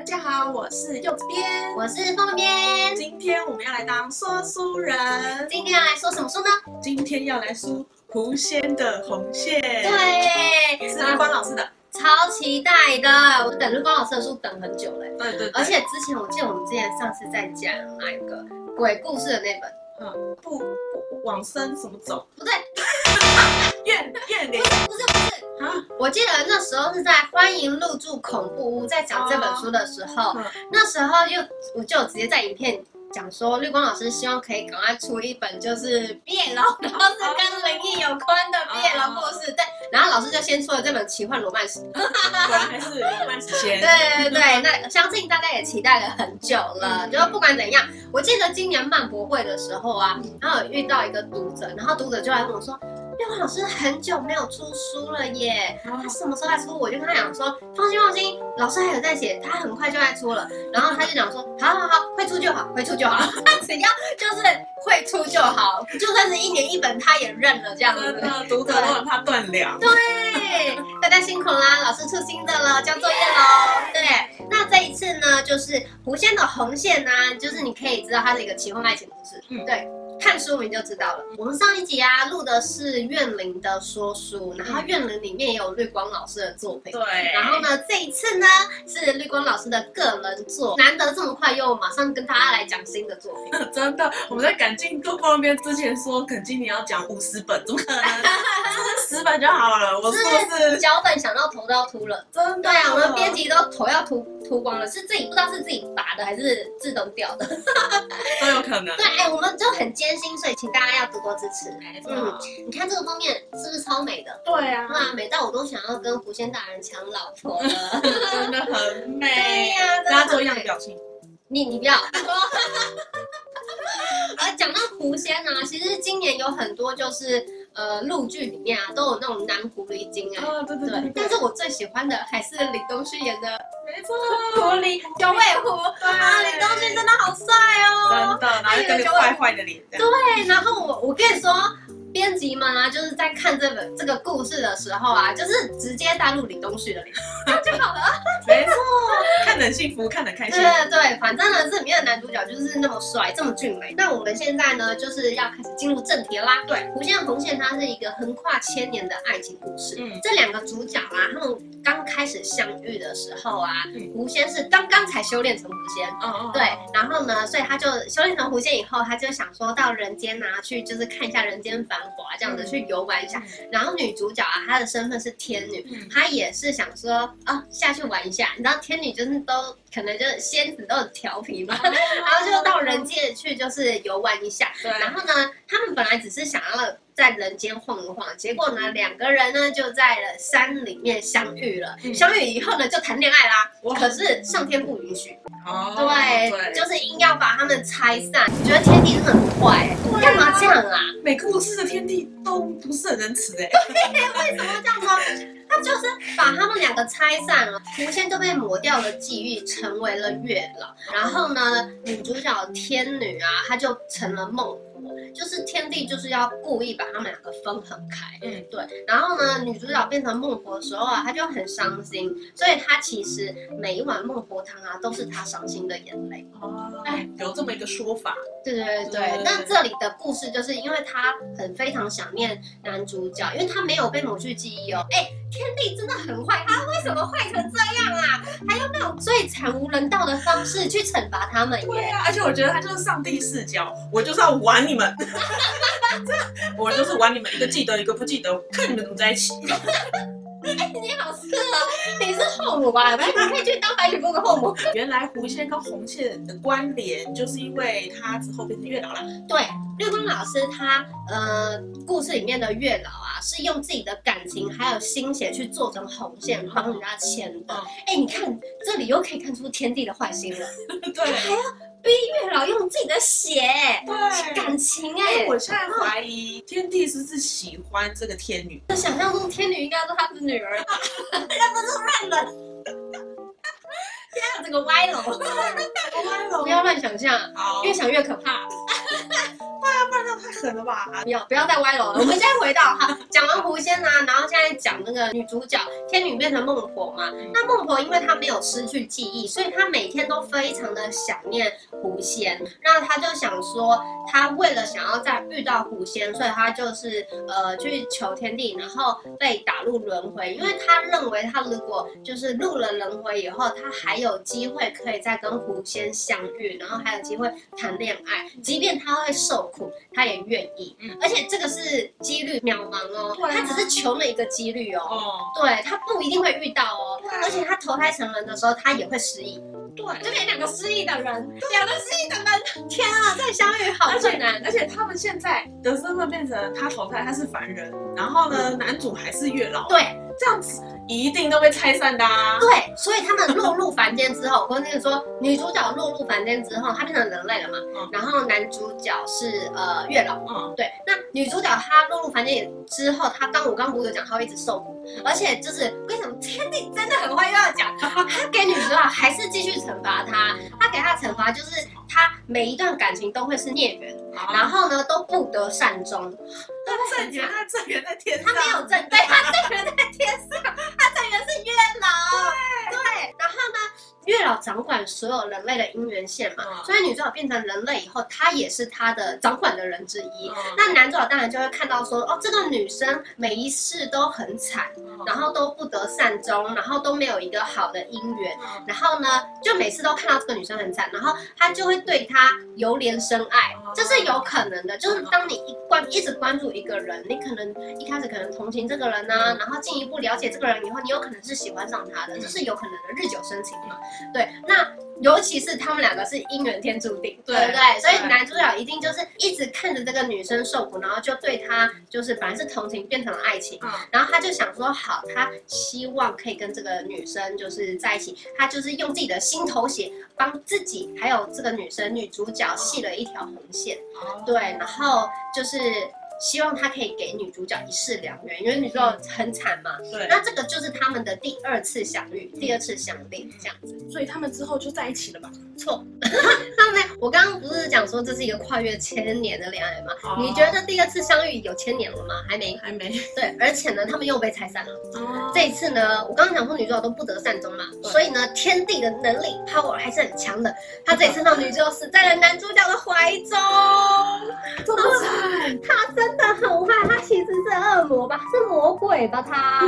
大家好，我是柚子编，我是凤编。今天我们要来当说书人。今天要来说什么书呢？今天要来书狐仙的红线。对，是绿光老师的，超期待的。我等绿光老师的书等很久了。对，对对。而且之前我记得我们之前上次在讲那个鬼故事的那本，嗯，不，不往生怎么走？不对。怨怨灵。不是。啊！我记得那时候是在欢迎入住恐怖屋，在讲这本书的时候，哦、那时候又我就直接在影片讲说，绿光老师希望可以赶快出一本就是毕业楼，然后是跟灵异有关的毕业楼故事。哦、对，然后老师就先出了这本奇幻罗曼史，还是罗曼史先。对对对，那相信大家也期待了很久了。嗯、就不管怎样，我记得今年漫博会的时候啊，然后有遇到一个读者，然后读者就来跟我说。绿光老师很久没有出书了耶，他什么时候来出？我就跟他讲说，放心放心，老师还有在写，他很快就来出了。然后他就讲说，好好好，会出就好，会出就好，只要就是会出就好，就算是一年一本他也认了这样子。读者都很怕断粮。对，大家辛苦啦，老师出新的了，交作业喽。对，那这一次呢，就是狐仙的红线啊，就是你可以知道它是一个奇幻爱情故事。嗯，对。看书名就知道了。我们上一集啊录的是怨灵的说书，然后怨灵里面也有绿光老师的作品。对。然后呢，这一次呢是绿光老师的个人作，难得这么快又马上跟大家来讲新的作品。真的，我们在赶进度方面之前说，可能今年要讲五十本，怎么可能？十本就好了。我说是脚本想到头都要秃了。真的。对啊，我们编辑都头要秃秃光了，是自己不知道是自己拔的还是自动掉的，都有可能。对，哎，我们就很艰。心碎，所以请大家要多多支持。嗯，你看这个封面是不是超美的？对啊，哇，美到我都想要跟狐仙大人抢老婆了，真的很美。对呀，大家做一样的表情。你你不要。啊 讲到狐仙呢，其实今年有很多就是呃陆剧里面啊都有那种男狐狸精啊。啊，对对对。但是我最喜欢的还是李东旭演的。没错，狐狸九尾狐啊，李东旭真的好帅哦。坏坏的脸。对，然后我我跟你说。编辑们啊，就是在看这本这个故事的时候啊，就是直接带入李东旭的脸，就好了。没错，看得很幸福，看得开心。对对对，反正呢，这里面的男主角就是那么帅，这么俊美。那我们现在呢，就是要开始进入正题啦。对，狐仙红线它是一个横跨千年的爱情故事。嗯，这两个主角啊，他们。刚开始相遇的时候啊，狐仙是刚刚才修炼成狐仙，哦，对，然后呢，所以他就修炼成狐仙以后，他就想说到人间拿去就是看一下人间繁华，这样子去游玩一下。然后女主角啊，她的身份是天女，她也是想说啊下去玩一下。你知道天女就是都可能就是仙子都很调皮嘛，然后就到人界去就是游玩一下。对，然后呢，他们本来只是想要。在人间晃一晃，结果呢，两个人呢就在了山里面相遇了。嗯、相遇以后呢，就谈恋爱啦。可是上天不允许，哦、对，对就是硬要把他们拆散。觉得天地很坏，干、啊、嘛这样啊？每个故事的天地都不是很仁慈哎。对，为什么这样呢？他就是把他们两个拆散了，狐仙就被抹掉了际遇，成为了月老。然后呢，女主角天女啊，她就成了梦。就是天帝就是要故意把他们两个分很开，嗯，对。然后呢，女主角变成孟婆的时候啊，她就很伤心，所以她其实每一碗孟婆汤啊，都是她伤心的眼泪。哦，哎，有这么一个说法。对对对对。那这里的故事就是因为她很非常想念男主角，因为他没有被抹去记忆哦。哎，天地真的很坏，他为什么坏成这样啊？还用那种最惨无人道的方式去惩罚他们耶？对啊，而且我觉得他就是上帝视角，我就是要玩你们。我就是玩你们，一个记得，一个不记得，看你们怎么在一起。哎、欸，你好色啊！你是后母吧？你可以去当白雪公主后母。原来狐仙跟红线的关联，就是因为他之后变成月老了。对，月光老师他呃，故事里面的月老啊，是用自己的感情还有心血去做成红线，帮人家牵的。哎、欸，你看这里又可以看出天地的坏心了。对，还要。逼月老用自己的血，对感情哎、欸！我现在怀疑天帝是不是喜欢这个天女？我想象中天女应该是他的女儿，那不是乱伦。天啊，这个歪楼，歪楼，不要乱想象，越想越可怕。不然不然他狠了吧？不要不要再歪楼了。我们现在回到哈，讲完狐仙啊，然后现在讲那个女主角天女变成孟婆嘛。那孟婆因为她没有失去记忆，所以她每天都非常的想念狐仙。那她就想说，她为了想要再遇到狐仙，所以他就是呃去求天地，然后被打入轮回，因为他认为他如果就是入了轮回以后，他还有机会可以再跟狐仙相遇，然后还有机会谈恋爱，即便他会受苦，他也愿意。嗯，而且这个是几率渺茫哦，他只是求了一个几率哦。哦，对，他不一定会遇到哦，而且他投胎成人的时候，他也会失忆。对，就给两个失忆的人，两个失忆的人，天啊，再相遇好困难。而且他们现在的身份变成他投胎，他是凡人，然后呢，男主还是月老。对，这样子。一定都被拆散的啊！对，所以他们落入凡间之后，我跟你说，女主角落入凡间之后，她变成人类了嘛？嗯。然后男主角是呃月老。嗯。对，那女主角她落入凡间之后，她刚我刚不是有讲，她会一直受苦，而且就是为什么天帝真的很坏，又要讲，他给女主角还是继续惩罚她，他给她惩罚就是她每一段感情都会是孽缘，然后呢都不得善终。他正缘，他正缘在天上。他没有正，对，他正缘在天上，他正缘是月老。对，对，然后呢？月老掌管所有人类的姻缘线嘛，所以女主角变成人类以后，她也是他的掌管的人之一。那男主角当然就会看到说，哦，这个女生每一世都很惨，然后都不得善终，然后都没有一个好的姻缘，然后呢，就每次都看到这个女生很惨，然后他就会对她由怜生爱，这是有可能的。就是当你一关一直关注一个人，你可能一开始可能同情这个人呢，然后进一步了解这个人以后，你有可能是喜欢上他的，这是有可能的，日久生情嘛。对，那尤其是他们两个是姻缘天注定，对，不对？对，所以男主角一定就是一直看着这个女生受苦，然后就对她就是本来是同情变成了爱情，嗯，然后他就想说好，他希望可以跟这个女生就是在一起，他就是用自己的心头血帮自己还有这个女生女主角系了一条红线，哦，对，然后就是。希望他可以给女主角一世良缘，因为女主角很惨嘛。对。那这个就是他们的第二次相遇，第二次相恋这样子。所以他们之后就在一起了吧？错。我刚刚不是讲说这是一个跨越千年的恋爱吗？哦。你觉得第二次相遇有千年了吗？还没，还没。对，而且呢，他们又被拆散了。哦。这一次呢，我刚刚讲说女主角都不得善终嘛，所以呢，天地的能力 power 还是很强的。他这一次让女主角死在了男主角的怀中。这么惨。他真。的很坏，他其实是恶魔吧？是魔鬼吧？他啊，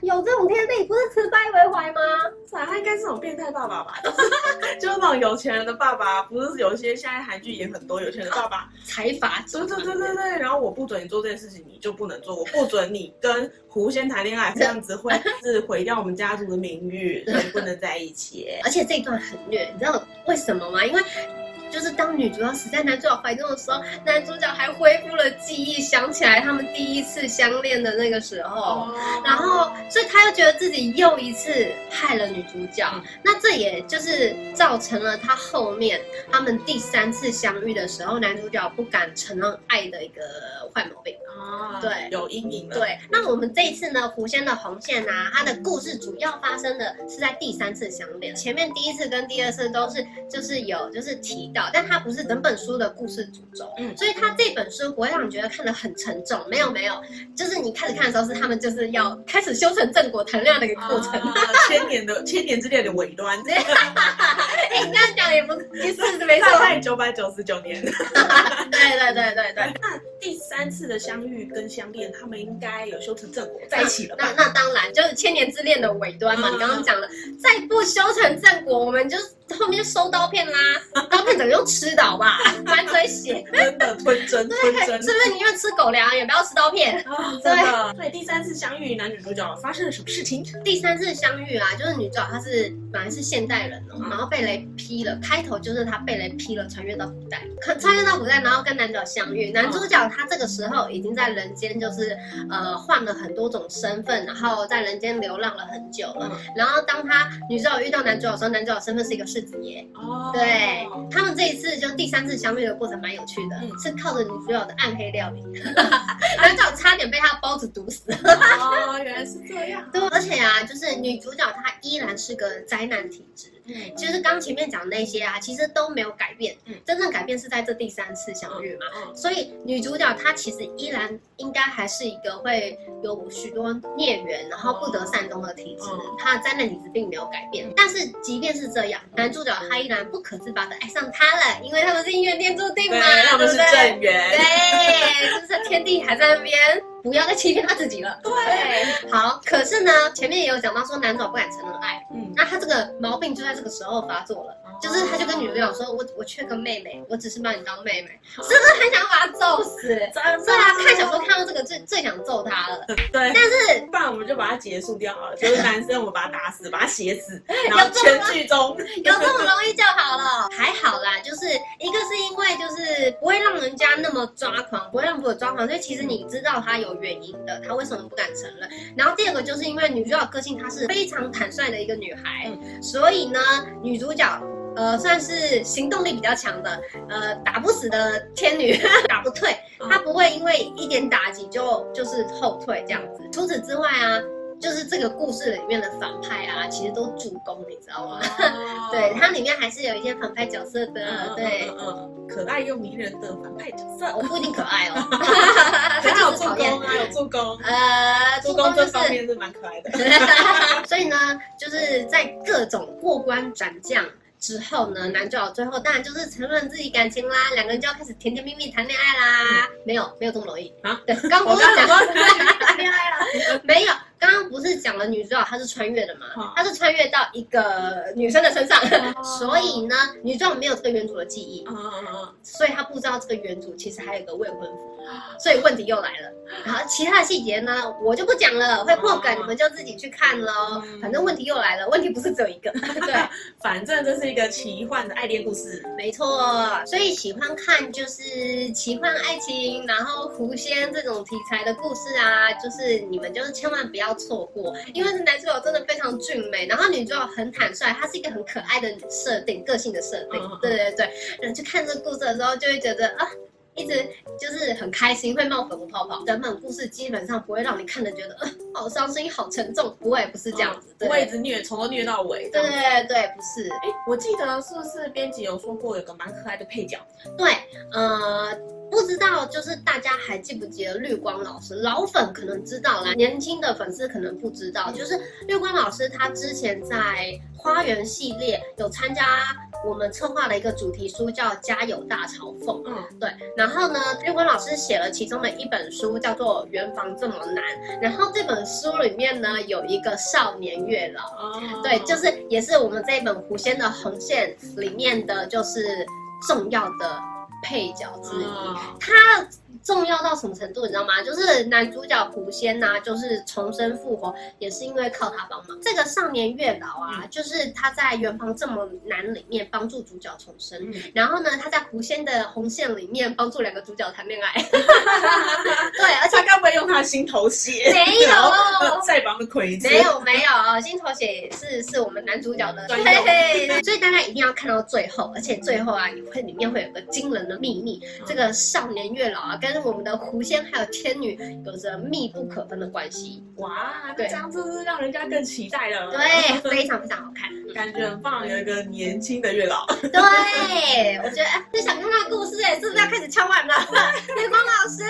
有这种天地，不是慈悲为怀吗？是啊，他应该是种变态爸爸吧？就是那种有钱人的爸爸，不是有些现在韩剧也很多有钱人爸爸，财阀。对对对对对，然后我不准你做这件事情，你就不能做；我不准你跟狐仙谈恋爱，这样子会 是毁掉我们家族的名誉，所以不能在一起。而且这一段很虐，你知道为什么吗？因为。就是当女主角死在男主角怀中的时候，男主角还恢复了记忆，想起来他们第一次相恋的那个时候，哦、然后所以他又觉得自己又一次害了女主角，嗯、那这也就是造成了他后面他们第三次相遇的时候，男主角不敢承认爱的一个坏毛病。哦，对，有阴影了。对，那我们这一次呢，狐仙的红线啊，它的故事主要发生的是在第三次相恋，前面第一次跟第二次都是就是有就是提到，但它不是整本书的故事主轴，嗯，所以它这本书不会让你觉得看得很沉重，没有没有，就是你开始看的时候是他们就是要开始修成正果谈恋爱的一个过程，啊、千年的千年之恋的尾端。哎，你这样讲也不意思是没错，在九百九十九年。对对对对对。那第三次的相遇跟相恋，他们应该有修成正果在一起了吧？那那当然，就是千年之恋的尾端嘛。你刚刚讲了，再不修成正果，我们就后面收刀片啦，刀片整个用吃的好吧？满嘴血，真的吞针吞针，是不是？你因为吃狗粮，也不要吃刀片。对。所以第三次相遇，男女主角发生了什么事情？第三次相遇啊，就是女主角她是本来是现代人哦，然后被雷劈了，开头就是她被雷劈了，穿越到古代，穿越到古代，然后跟男主角相遇。男主角他这个时候已经在人间，就是呃换了很多种身份，然后在人间流浪了很久了。然后当他女主角遇到男主角的时候，男主角身份是一个世子爷。哦，对，他们这一次就第三次相遇的过程蛮有趣的，是靠着女主角的暗黑料理，男主角差点被他包子毒死。哦，原来是这样。对，而且啊，就是女主角她依然是个灾难体质。嗯，就是刚前面讲的那些啊，其实都没有改变。嗯，真正改变是在这第三次相遇嘛。嗯，所以女主角她其实依然应该还是一个会有许多孽缘，然后不得善终的体质。他的灾难体质并没有改变。但是即便是这样，男主角他依然不可自拔的爱上她了，因为他们是姻缘天注定嘛，他们是正缘。对，就是天地还在那边。不要再欺骗他自己了。对，好。可是呢，前面也有讲到说男主不敢承认爱，嗯，那他这个毛病就在这个时候发作了，就是他就跟女主角说：“我我缺个妹妹，我只是把你当妹妹。”是不是很想把他揍死？对啊，看小说看到这个最最想揍他了。对，但是不然我们就把他结束掉好了，就是男生我们把他打死，把他写死，然后全剧终有这么容易就好了？还好啦，就是一个是因为就是不会让人家那么抓狂，不会让朋友抓狂，所以其实你知道他有。有原因的，她为什么不敢承认？然后第二个就是因为女主角个性她是非常坦率的一个女孩，嗯、所以呢，女主角呃算是行动力比较强的，呃打不死的天女，打不退，她不会因为一点打击就就是后退这样子。除此之外啊。就是这个故事里面的反派啊，其实都助攻，你知道吗？Oh. 对，它里面还是有一些反派角色的，uh, 对，嗯、uh, uh, uh, 可爱又迷人的反派角色。我不一定可爱哦，他就是讨厌，啊有助攻，呃，助攻这方面是蛮可爱的。所以呢，就是在各种过关斩将。之后呢，男主角最后当然就是承认自己感情啦，两个人就要开始甜甜蜜蜜谈恋爱啦。嗯、没有，没有这么容易啊。对，刚不是讲谈恋爱了？没有，刚刚不是讲了女主角她是穿越的嘛？她是穿越到一个女生的身上，所以呢，女主角没有这个原主的记忆，所以她不知道这个原主其实还有个未婚夫，所以问题又来了。然后其他的细节呢，我就不讲了，会破梗，你们就自己去看喽。反正问题又来了，问题不是只有一个，对，反正这是一个奇幻的爱恋故事，没错。所以喜欢看就是奇幻爱情，然后狐仙这种题材的故事啊，就是你们就是千万不要错过，因为是男主角真的非常俊美，然后女主角很坦率，她是一个很可爱的设定，个性的设定，对对对。然后去看这个故事的时候，就会觉得啊。一直就是很开心，会冒粉红泡泡。整本故事基本上不会让你看的觉得，呃，好伤心、好沉重。不会，不是这样子，不会一直虐，从头虐到尾。对对对对，不是。哎，我记得是不是编辑有说过有个蛮可爱的配角？对，呃。不知道，就是大家还记不记得绿光老师？老粉可能知道啦，年轻的粉丝可能不知道。就是绿光老师，他之前在花园系列有参加我们策划了一个主题书，叫《家有大嘲讽》。嗯，对。然后呢，绿光老师写了其中的一本书，叫做《圆房这么难》。然后这本书里面呢，有一个少年月老。哦。对，就是也是我们这一本狐仙的红线里面的就是重要的。配角之一，他重要到什么程度，你知道吗？就是男主角狐仙呐、啊，就是重生复活，也是因为靠他帮忙。这个少年月老啊，嗯、就是他在圆房这么难里面帮助主角重生，嗯、然后呢，他在狐仙的红线里面帮助两个主角谈恋爱。对，而且他该不会用他的心头血？没有，再帮的魁子。没有没有，心头血是是我们男主角的。对，所以大家一定要看到最后，而且最后啊，你会里面会有个惊人的秘密，嗯、这个少年月老啊，跟我们的狐仙还有天女有着密不可分的关系。哇，对，这样就是让人家更期待了。对，非常非常好看，感觉很棒，有一个年轻的月老。对，我觉得哎，就想看他的故事哎，是不是要开始敲碗了？绿 光老师，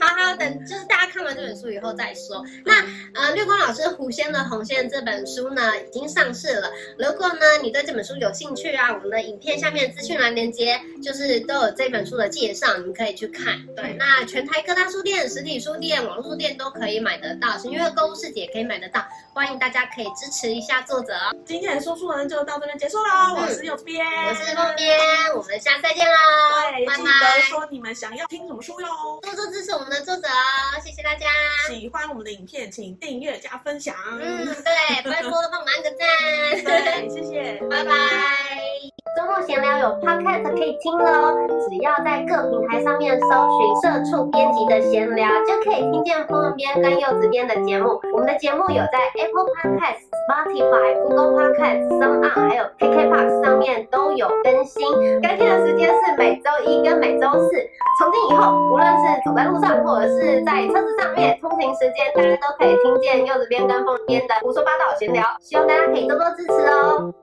好好等，就是大家看完这本书以后再说。那呃，绿光老师《狐仙的红线》这本书呢，已经上市了。如果呢你对这本书有兴趣啊，我们的影片下面资讯栏连接就是都有这本书的介绍。你可以去看，对，那全台各大书店、实体书店、网络书店都可以买得到，因为购物市集也可以买得到，欢迎大家可以支持一下作者。今天的说书人就到这边结束喽，我是右边，我是凤编，我们下次再见喽，对，记得说你们想要听什么书哟，多多支持我们的作者哦，谢谢大家。喜欢我们的影片，请订阅加分享，嗯，对，拜托帮我们按个赞，对，谢谢，拜拜。周末闲聊有 podcast 可以听喽，只要在各平台上面搜寻“社畜编辑的闲聊”，就可以听见凤编跟柚子编的节目。我们的节目有在 Apple Podcast、Spotify、Google Podcast、s o u n On，还有 KKBOX 上面都有更新。更新的时间是每周一跟每周四。从今以后，无论是走在路上或者是在车子上面，通勤时间大家都可以听见柚子编跟凤编的胡说八道闲聊。希望大家可以多多支持哦。